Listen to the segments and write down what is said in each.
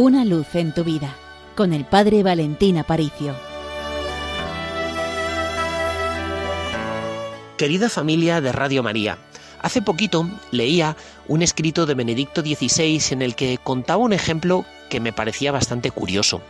Una luz en tu vida con el Padre Valentín Aparicio. Querida familia de Radio María, hace poquito leía un escrito de Benedicto XVI en el que contaba un ejemplo que me parecía bastante curioso.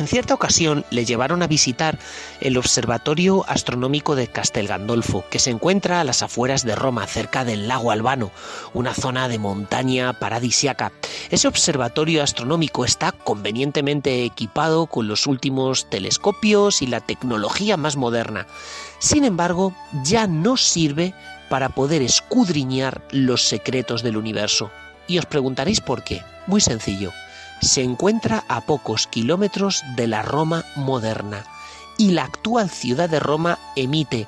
En cierta ocasión le llevaron a visitar el Observatorio Astronómico de Castel Gandolfo, que se encuentra a las afueras de Roma, cerca del lago Albano, una zona de montaña paradisiaca. Ese observatorio astronómico está convenientemente equipado con los últimos telescopios y la tecnología más moderna. Sin embargo, ya no sirve para poder escudriñar los secretos del universo. Y os preguntaréis por qué. Muy sencillo se encuentra a pocos kilómetros de la Roma moderna y la actual ciudad de Roma emite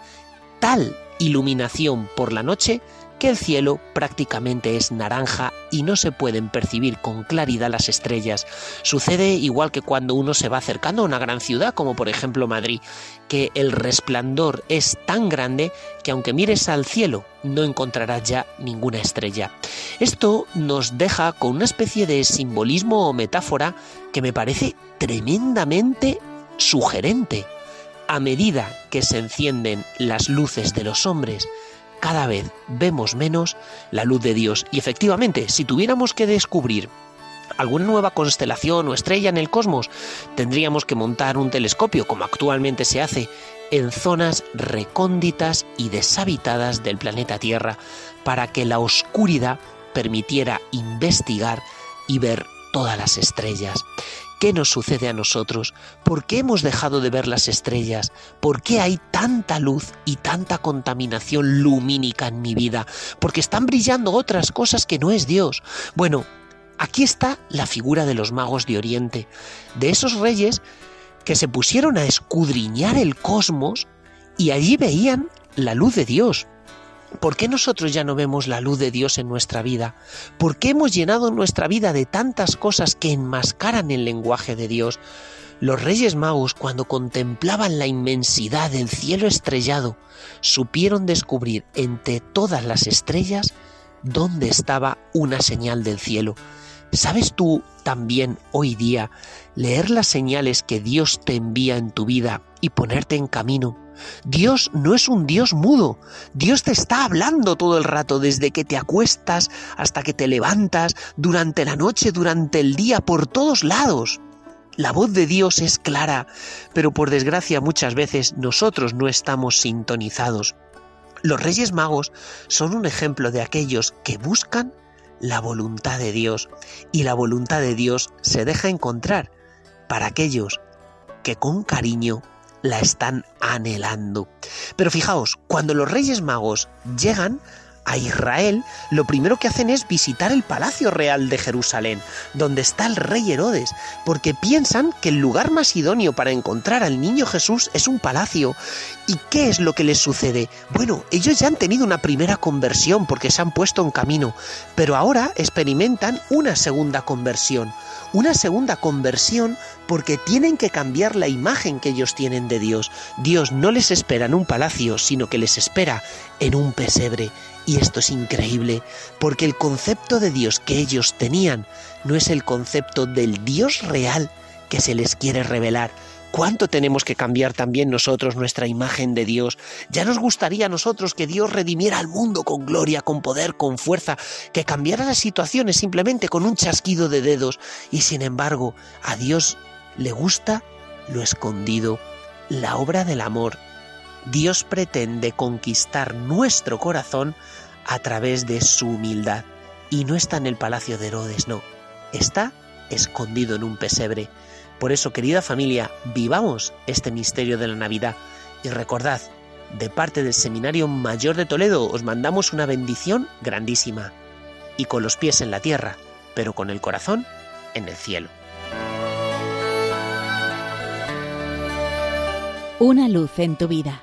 tal iluminación por la noche que el cielo prácticamente es naranja y no se pueden percibir con claridad las estrellas. Sucede igual que cuando uno se va acercando a una gran ciudad, como por ejemplo Madrid, que el resplandor es tan grande que aunque mires al cielo no encontrarás ya ninguna estrella. Esto nos deja con una especie de simbolismo o metáfora que me parece tremendamente sugerente. A medida que se encienden las luces de los hombres, cada vez vemos menos la luz de Dios. Y efectivamente, si tuviéramos que descubrir alguna nueva constelación o estrella en el cosmos, tendríamos que montar un telescopio, como actualmente se hace, en zonas recónditas y deshabitadas del planeta Tierra, para que la oscuridad permitiera investigar y ver todas las estrellas. ¿Qué nos sucede a nosotros? ¿Por qué hemos dejado de ver las estrellas? ¿Por qué hay tanta luz y tanta contaminación lumínica en mi vida? Porque están brillando otras cosas que no es Dios. Bueno, aquí está la figura de los magos de Oriente, de esos reyes que se pusieron a escudriñar el cosmos y allí veían la luz de Dios. ¿Por qué nosotros ya no vemos la luz de Dios en nuestra vida? ¿Por qué hemos llenado nuestra vida de tantas cosas que enmascaran el lenguaje de Dios? Los reyes magos, cuando contemplaban la inmensidad del cielo estrellado, supieron descubrir entre todas las estrellas dónde estaba una señal del cielo. ¿Sabes tú también hoy día leer las señales que Dios te envía en tu vida y ponerte en camino Dios no es un Dios mudo. Dios te está hablando todo el rato, desde que te acuestas hasta que te levantas, durante la noche, durante el día, por todos lados. La voz de Dios es clara, pero por desgracia muchas veces nosotros no estamos sintonizados. Los Reyes Magos son un ejemplo de aquellos que buscan la voluntad de Dios y la voluntad de Dios se deja encontrar para aquellos que con cariño la están anhelando. Pero fijaos, cuando los Reyes Magos llegan a Israel, lo primero que hacen es visitar el Palacio Real de Jerusalén, donde está el rey Herodes, porque piensan que el lugar más idóneo para encontrar al niño Jesús es un palacio. ¿Y qué es lo que les sucede? Bueno, ellos ya han tenido una primera conversión porque se han puesto en camino, pero ahora experimentan una segunda conversión una segunda conversión porque tienen que cambiar la imagen que ellos tienen de Dios. Dios no les espera en un palacio, sino que les espera en un pesebre. Y esto es increíble, porque el concepto de Dios que ellos tenían no es el concepto del Dios real que se les quiere revelar, ¿Cuánto tenemos que cambiar también nosotros nuestra imagen de Dios? Ya nos gustaría a nosotros que Dios redimiera al mundo con gloria, con poder, con fuerza, que cambiara las situaciones simplemente con un chasquido de dedos. Y sin embargo, a Dios le gusta lo escondido, la obra del amor. Dios pretende conquistar nuestro corazón a través de su humildad. Y no está en el palacio de Herodes, no. Está escondido en un pesebre por eso, querida familia, vivamos este misterio de la Navidad y recordad, de parte del Seminario Mayor de Toledo os mandamos una bendición grandísima y con los pies en la tierra, pero con el corazón en el cielo. Una luz en tu vida